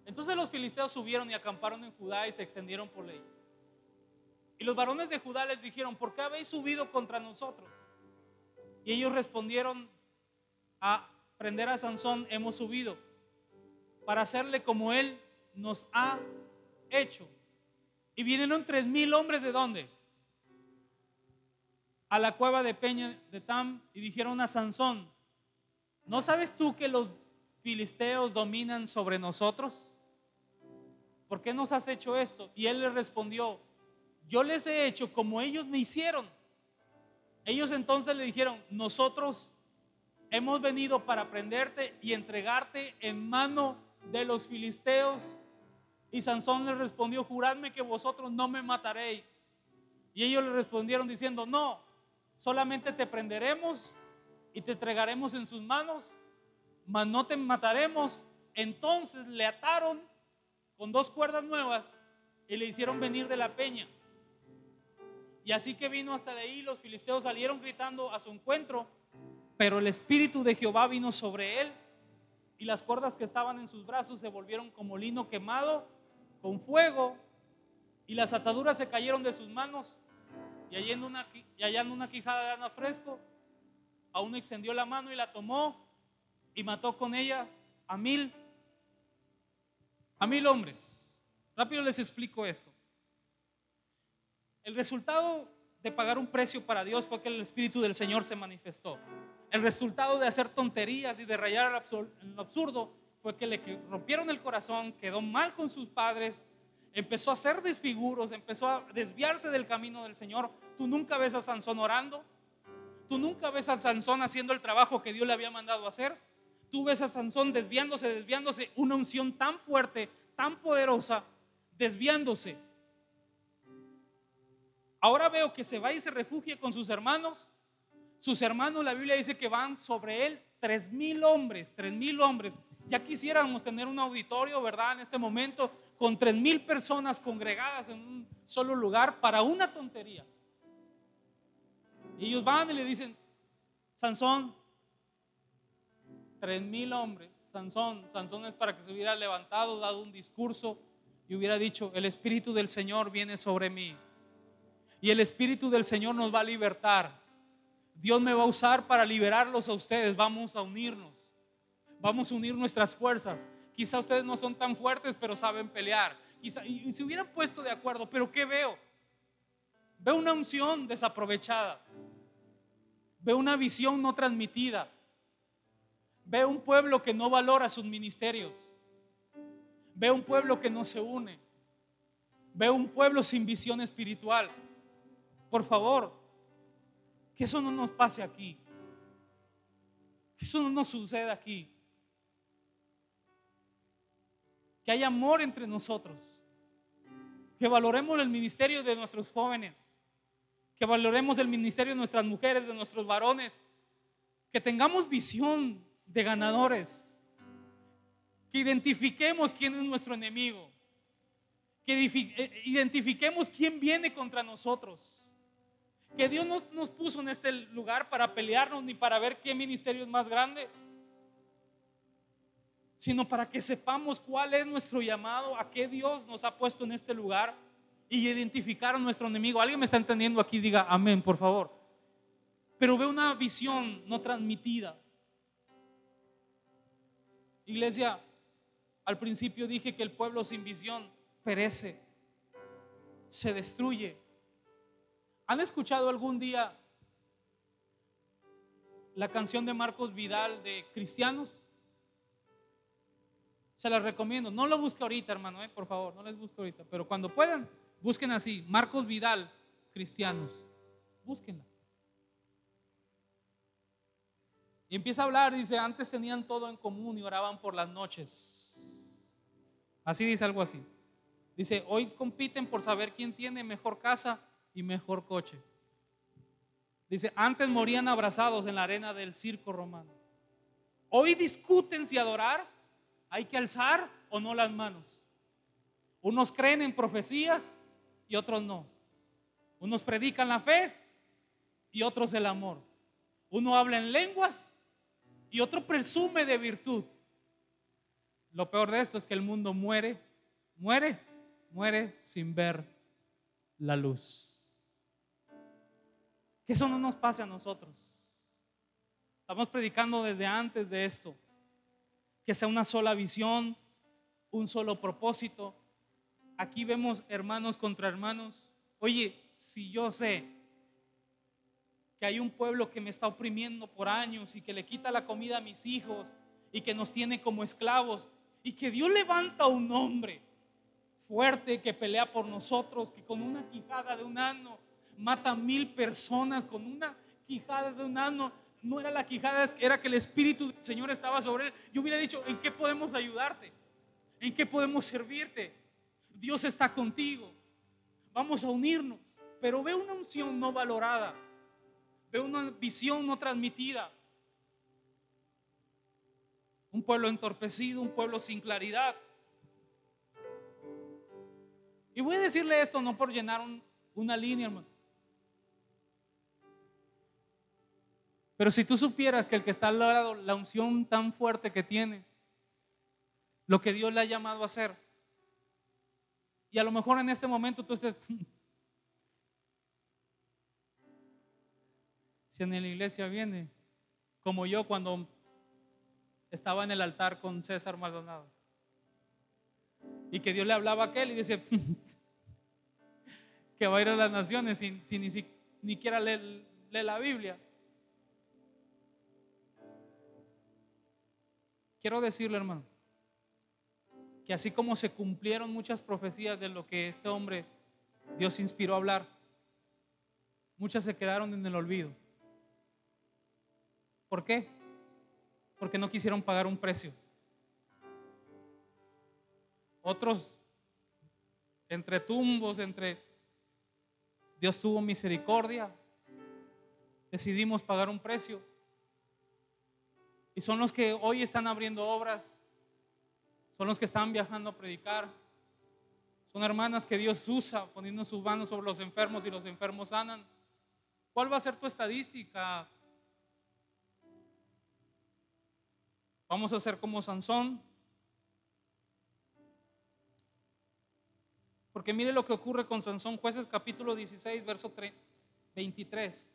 Entonces los filisteos subieron y acamparon en Judá y se extendieron por ley. Y los varones de Judá les dijeron, ¿por qué habéis subido contra nosotros? Y ellos respondieron a prender a Sansón, hemos subido para hacerle como Él nos ha hecho. Y vinieron tres mil hombres de dónde? A la cueva de Peña de Tam y dijeron a Sansón, ¿no sabes tú que los filisteos dominan sobre nosotros? ¿Por qué nos has hecho esto? Y él le respondió, yo les he hecho como ellos me hicieron. Ellos entonces le dijeron, nosotros hemos venido para prenderte y entregarte en mano de los filisteos. Y Sansón le respondió, juradme que vosotros no me mataréis. Y ellos le respondieron diciendo, no, solamente te prenderemos y te entregaremos en sus manos, mas no te mataremos. Entonces le ataron con dos cuerdas nuevas y le hicieron venir de la peña. Y así que vino hasta ahí, los filisteos salieron gritando a su encuentro, pero el Espíritu de Jehová vino sobre él y las cuerdas que estaban en sus brazos se volvieron como lino quemado con fuego y las ataduras se cayeron de sus manos y hallando una, y una quijada de ana fresco, aún extendió la mano y la tomó y mató con ella a mil, a mil hombres. Rápido les explico esto. El resultado de pagar un precio para Dios fue que el Espíritu del Señor se manifestó. El resultado de hacer tonterías y de rayar lo absurdo fue que le rompieron el corazón, quedó mal con sus padres, empezó a hacer desfiguros, empezó a desviarse del camino del Señor. Tú nunca ves a Sansón orando, tú nunca ves a Sansón haciendo el trabajo que Dios le había mandado hacer. Tú ves a Sansón desviándose, desviándose, una unción tan fuerte, tan poderosa, desviándose. Ahora veo que se va y se refugia con sus hermanos sus hermanos, la Biblia dice que van sobre él tres mil hombres, tres mil hombres. Ya quisiéramos tener un auditorio, ¿verdad? En este momento, con tres mil personas congregadas en un solo lugar para una tontería. Y ellos van y le dicen, Sansón, tres mil hombres, Sansón, Sansón es para que se hubiera levantado, dado un discurso y hubiera dicho, el Espíritu del Señor viene sobre mí. Y el Espíritu del Señor nos va a libertar. Dios me va a usar para liberarlos a ustedes. Vamos a unirnos. Vamos a unir nuestras fuerzas. Quizá ustedes no son tan fuertes, pero saben pelear. Quizá, y, se hubieran puesto de acuerdo, pero ¿qué veo? Veo una unción desaprovechada. Ve una visión no transmitida. Ve un pueblo que no valora sus ministerios. Ve un pueblo que no se une. Ve un pueblo sin visión espiritual. Por favor, que eso no nos pase aquí. Que eso no nos suceda aquí. Que haya amor entre nosotros. Que valoremos el ministerio de nuestros jóvenes que valoremos el ministerio de nuestras mujeres, de nuestros varones, que tengamos visión de ganadores, que identifiquemos quién es nuestro enemigo, que eh, identifiquemos quién viene contra nosotros, que Dios no nos puso en este lugar para pelearnos ni para ver qué ministerio es más grande, sino para que sepamos cuál es nuestro llamado, a qué Dios nos ha puesto en este lugar y identificar a nuestro enemigo. ¿Alguien me está entendiendo aquí? Diga amén, por favor. Pero ve una visión no transmitida. Iglesia, al principio dije que el pueblo sin visión perece, se destruye. ¿Han escuchado algún día la canción de Marcos Vidal de Cristianos? Se la recomiendo. No lo busque ahorita, hermano, eh, por favor, no les busque ahorita. Pero cuando puedan, Busquen así, Marcos Vidal, cristianos. Búsquenla. Y empieza a hablar, dice, antes tenían todo en común y oraban por las noches. Así dice algo así. Dice, hoy compiten por saber quién tiene mejor casa y mejor coche. Dice, antes morían abrazados en la arena del circo romano. Hoy discuten si adorar hay que alzar o no las manos. Unos creen en profecías y otros no. Unos predican la fe y otros el amor. Uno habla en lenguas y otro presume de virtud. Lo peor de esto es que el mundo muere, muere, muere sin ver la luz. Que eso no nos pase a nosotros. Estamos predicando desde antes de esto. Que sea una sola visión, un solo propósito, Aquí vemos hermanos contra hermanos. Oye, si yo sé que hay un pueblo que me está oprimiendo por años y que le quita la comida a mis hijos y que nos tiene como esclavos y que Dios levanta un hombre fuerte que pelea por nosotros, que con una quijada de un ano mata a mil personas, con una quijada de un ano, no era la quijada, era que el Espíritu del Señor estaba sobre él. Yo hubiera dicho, ¿en qué podemos ayudarte? ¿En qué podemos servirte? Dios está contigo. Vamos a unirnos. Pero ve una unción no valorada. Ve una visión no transmitida. Un pueblo entorpecido, un pueblo sin claridad. Y voy a decirle esto no por llenar una línea, hermano. Pero si tú supieras que el que está al lado, la unción tan fuerte que tiene, lo que Dios le ha llamado a hacer, y a lo mejor en este momento tú estés... Si en la iglesia viene, como yo cuando estaba en el altar con César Maldonado. Y que Dios le hablaba a aquel y dice que va a ir a las naciones sin, ni, siquiera leer la Biblia. Quiero decirle, hermano, que así como se cumplieron muchas profecías de lo que este hombre Dios inspiró a hablar, muchas se quedaron en el olvido. ¿Por qué? Porque no quisieron pagar un precio. Otros, entre tumbos, entre Dios tuvo misericordia, decidimos pagar un precio. Y son los que hoy están abriendo obras son los que están viajando a predicar. Son hermanas que Dios usa poniendo sus manos sobre los enfermos y los enfermos sanan. ¿Cuál va a ser tu estadística? Vamos a ser como Sansón. Porque mire lo que ocurre con Sansón, jueces capítulo 16, verso 23.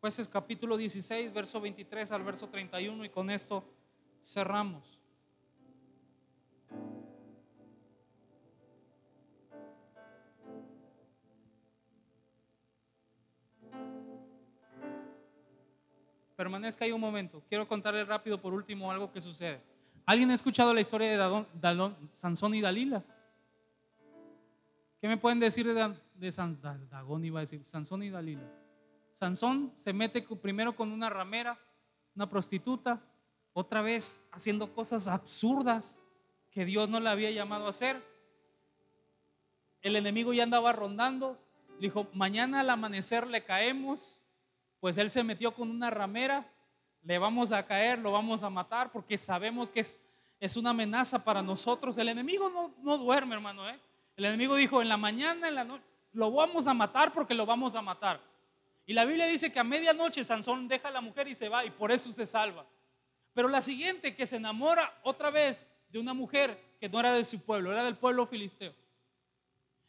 Jueces capítulo 16, verso 23 al verso 31 y con esto cerramos. Permanezca ahí un momento. Quiero contarle rápido por último algo que sucede. ¿Alguien ha escuchado la historia de Sansón y Dalila? ¿Qué me pueden decir de, Dagón? Iba a decir, Sansón y Dalila. Sansón se mete primero con una ramera, una prostituta, otra vez haciendo cosas absurdas que Dios no le había llamado a hacer. El enemigo ya andaba rondando. dijo, mañana al amanecer le caemos. Pues él se metió con una ramera. Le vamos a caer, lo vamos a matar porque sabemos que es, es una amenaza para nosotros. El enemigo no, no duerme, hermano. ¿eh? El enemigo dijo, en la mañana, en la noche, lo vamos a matar porque lo vamos a matar. Y la Biblia dice que a medianoche Sansón deja a la mujer y se va y por eso se salva. Pero la siguiente, que se enamora otra vez de una mujer que no era de su pueblo, era del pueblo filisteo.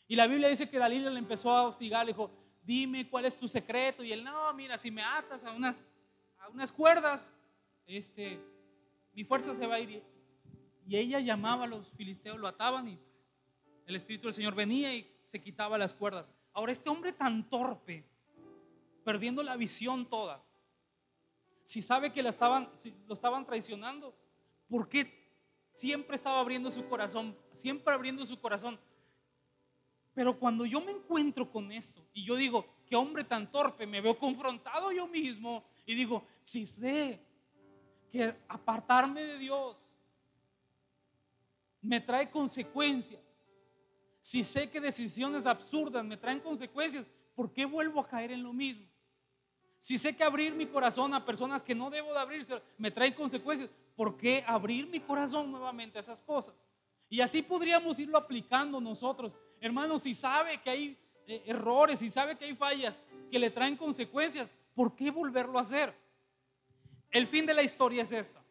Y la Biblia dice que Dalila le empezó a hostigar, le dijo, dime cuál es tu secreto. Y él, no, mira, si me atas a unas, a unas cuerdas, este, mi fuerza se va a ir. Y ella llamaba a los filisteos, lo ataban y el Espíritu del Señor venía y se quitaba las cuerdas. Ahora este hombre tan torpe, perdiendo la visión toda, si sabe que la estaban, lo estaban traicionando, ¿por qué siempre estaba abriendo su corazón? Siempre abriendo su corazón. Pero cuando yo me encuentro con esto y yo digo, qué hombre tan torpe, me veo confrontado yo mismo y digo, si sé que apartarme de Dios me trae consecuencias, si sé que decisiones absurdas me traen consecuencias, ¿por qué vuelvo a caer en lo mismo? Si sé que abrir mi corazón a personas que no debo de abrirse me traen consecuencias, ¿por qué abrir mi corazón nuevamente a esas cosas? Y así podríamos irlo aplicando nosotros. Hermanos, si sabe que hay eh, errores, si sabe que hay fallas que le traen consecuencias, ¿por qué volverlo a hacer? El fin de la historia es esta.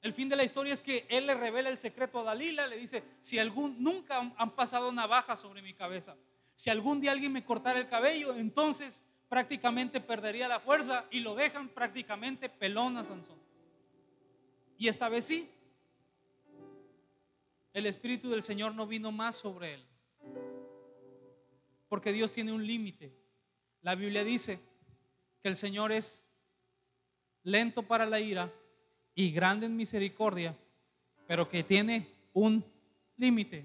El fin de la historia es que él le revela el secreto a Dalila, le dice, si algún, nunca han pasado navaja sobre mi cabeza. Si algún día alguien me cortara el cabello, entonces prácticamente perdería la fuerza y lo dejan prácticamente pelón a Sansón. Y esta vez sí, el Espíritu del Señor no vino más sobre él. Porque Dios tiene un límite. La Biblia dice que el Señor es lento para la ira y grande en misericordia, pero que tiene un límite.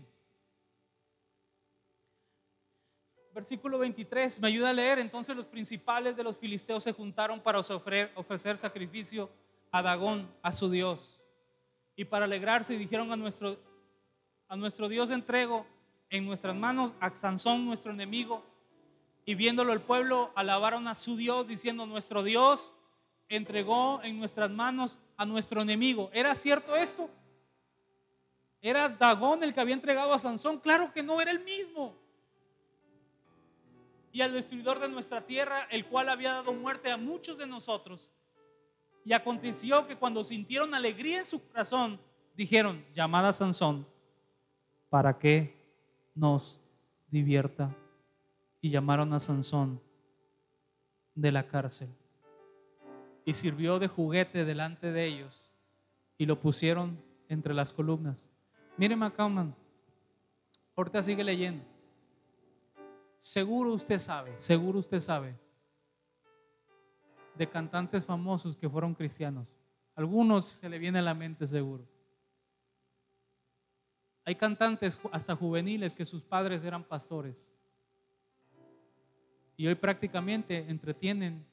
Versículo 23, me ayuda a leer. Entonces los principales de los filisteos se juntaron para ofrecer, sacrificio a Dagón, a su Dios. Y para alegrarse dijeron a nuestro, a nuestro Dios entrego en nuestras manos a Sansón, nuestro enemigo. Y viéndolo el pueblo, alabaron a su Dios diciendo, nuestro Dios entregó en nuestras manos a nuestro enemigo. ¿Era cierto esto? ¿Era Dagón el que había entregado a Sansón? Claro que no, era el mismo. Y al destruidor de nuestra tierra, el cual había dado muerte a muchos de nosotros. Y aconteció que cuando sintieron alegría en su corazón, dijeron, llamada Sansón, para que nos divierta. Y llamaron a Sansón de la cárcel y sirvió de juguete delante de ellos y lo pusieron entre las columnas. Mire McCauman, ahorita sigue leyendo. Seguro usted sabe, seguro usted sabe de cantantes famosos que fueron cristianos. Algunos se le viene a la mente seguro. Hay cantantes hasta juveniles que sus padres eran pastores. Y hoy prácticamente entretienen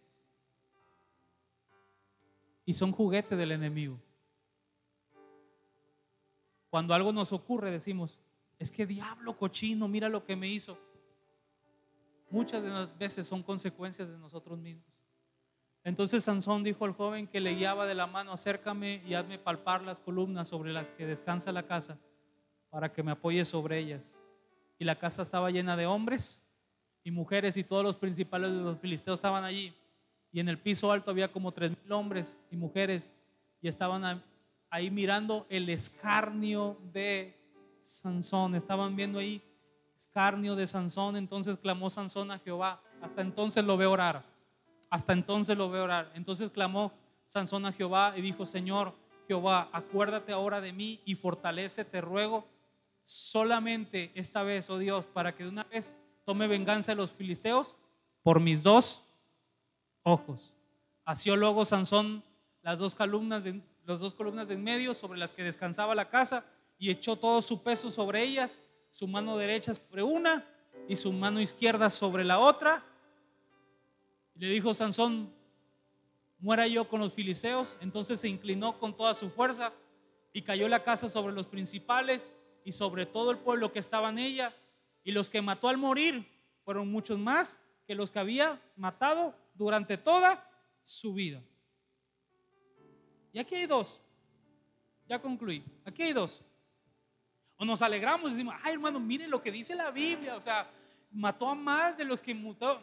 y son juguete del enemigo. Cuando algo nos ocurre decimos, es que diablo cochino, mira lo que me hizo. Muchas de las veces son consecuencias de nosotros mismos. Entonces Sansón dijo al joven que le guiaba de la mano, acércame y hazme palpar las columnas sobre las que descansa la casa, para que me apoye sobre ellas. Y la casa estaba llena de hombres y mujeres y todos los principales de los filisteos estaban allí. Y en el piso alto había como tres mil hombres y mujeres y estaban ahí mirando el escarnio de Sansón, estaban viendo ahí escarnio de Sansón, entonces clamó Sansón a Jehová, hasta entonces lo veo orar, hasta entonces lo veo orar, entonces clamó Sansón a Jehová y dijo, Señor Jehová, acuérdate ahora de mí y fortalece, te ruego, solamente esta vez, oh Dios, para que de una vez tome venganza de los filisteos por mis dos ojos. Asió luego Sansón las dos columnas de, las dos columnas de en medio sobre las que descansaba la casa y echó todo su peso sobre ellas, su mano derecha sobre una y su mano izquierda sobre la otra. Y le dijo Sansón, muera yo con los filisteos. Entonces se inclinó con toda su fuerza y cayó la casa sobre los principales y sobre todo el pueblo que estaba en ella. Y los que mató al morir fueron muchos más que los que había matado durante toda su vida. Y aquí hay dos. Ya concluí. Aquí hay dos. O nos alegramos y decimos, ay hermano, mire lo que dice la Biblia. O sea, mató a más de los que mutó.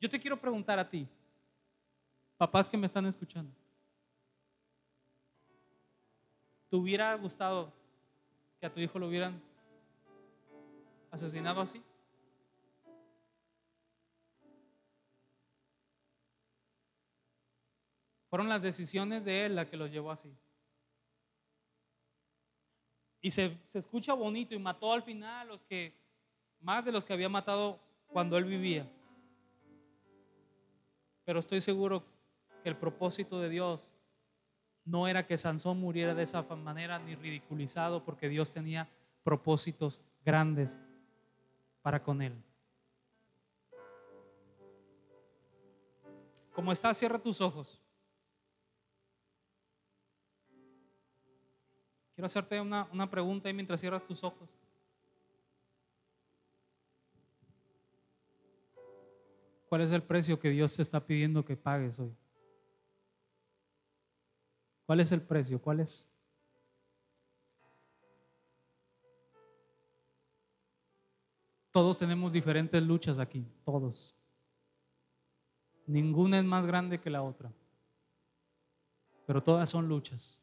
Yo te quiero preguntar a ti, papás que me están escuchando. ¿Te hubiera gustado que a tu hijo lo hubieran asesinado así? Fueron las decisiones de él las que lo llevó así. Y se, se, escucha bonito y mató al final los que, más de los que había matado cuando él vivía. Pero estoy seguro que el propósito de Dios no era que Sansón muriera de esa manera ni ridiculizado porque Dios tenía propósitos grandes para con él. Como está, cierra tus ojos. Quiero hacerte una, una pregunta ahí mientras cierras tus ojos. ¿Cuál es el precio que Dios te está pidiendo que pagues hoy? ¿Cuál es el precio? ¿Cuál es? Todos tenemos diferentes luchas aquí, todos. Ninguna es más grande que la otra, pero todas son luchas.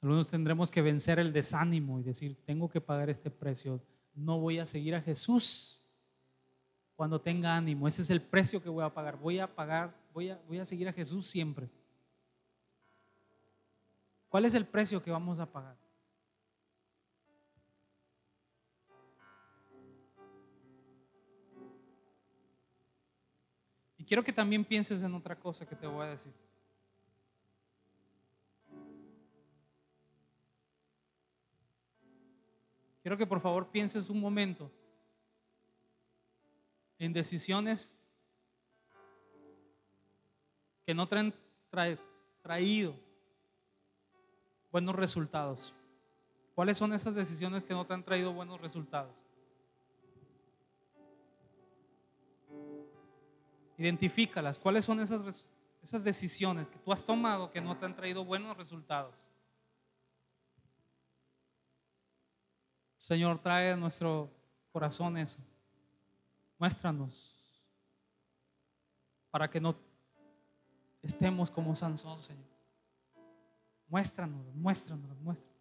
Algunos tendremos que vencer el desánimo y decir, tengo que pagar este precio. No voy a seguir a Jesús cuando tenga ánimo. Ese es el precio que voy a pagar. Voy a pagar, voy a, voy a seguir a Jesús siempre. ¿Cuál es el precio que vamos a pagar? Y quiero que también pienses en otra cosa que te voy a decir. Quiero que por favor pienses un momento en decisiones que no traen traído buenos resultados. ¿Cuáles son esas decisiones que no te han traído buenos resultados? Identifícalas. ¿Cuáles son esas, esas decisiones que tú has tomado que no te han traído buenos resultados? Señor, trae a nuestro corazón eso. Muéstranos para que no estemos como Sansón, Señor. Muéstranos, muéstranos, muéstranos.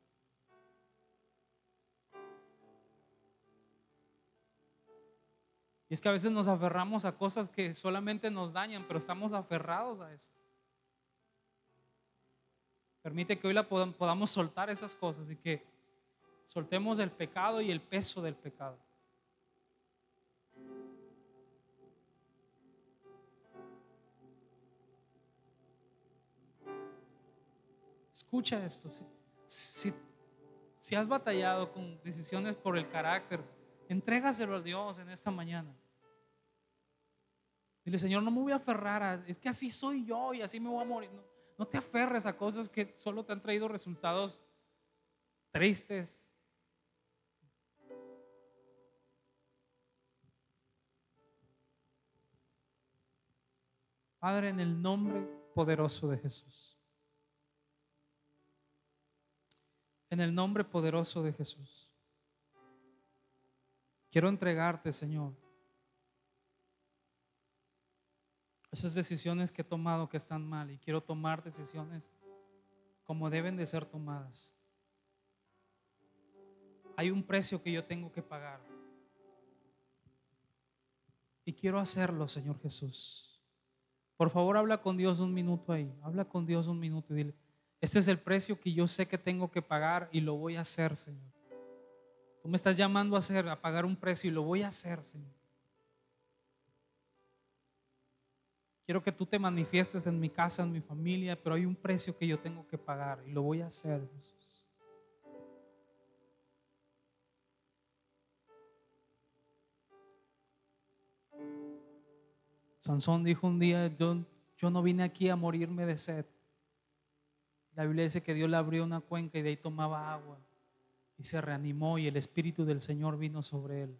Y es que a veces nos aferramos a cosas que solamente nos dañan, pero estamos aferrados a eso. Permite que hoy la podamos soltar esas cosas y que Soltemos el pecado y el peso del pecado. Escucha esto. Si, has batallado con decisiones por el carácter, entrégaselo a Dios en esta mañana. Dile, Señor, no me voy a aferrar a, es que así soy yo y así me voy a morir. No, no te aferres a cosas que solo te han traído resultados tristes, Padre, en el nombre poderoso de Jesús. En el nombre poderoso de Jesús. Quiero entregarte, Señor, esas decisiones que he tomado que están mal y quiero tomar decisiones como deben de ser tomadas. Hay un precio que yo tengo que pagar. Y quiero hacerlo, Señor Jesús. Por favor, habla con Dios un minuto ahí. Habla con Dios un minuto y dile, este es el precio que yo sé que tengo que pagar y lo voy a hacer, Señor. Tú me estás llamando a hacer, a pagar un precio y lo voy a hacer, Señor. quiero que tú te manifiestes en mi casa, en mi familia, pero hay un precio que yo tengo que pagar y lo voy a hacer, Jesús. Sansón dijo un día, yo, yo no vine aquí a morirme de sed. La Biblia dice que Dios le abrió una cuenca y de ahí tomaba agua y se reanimó y el Espíritu del Señor vino sobre él.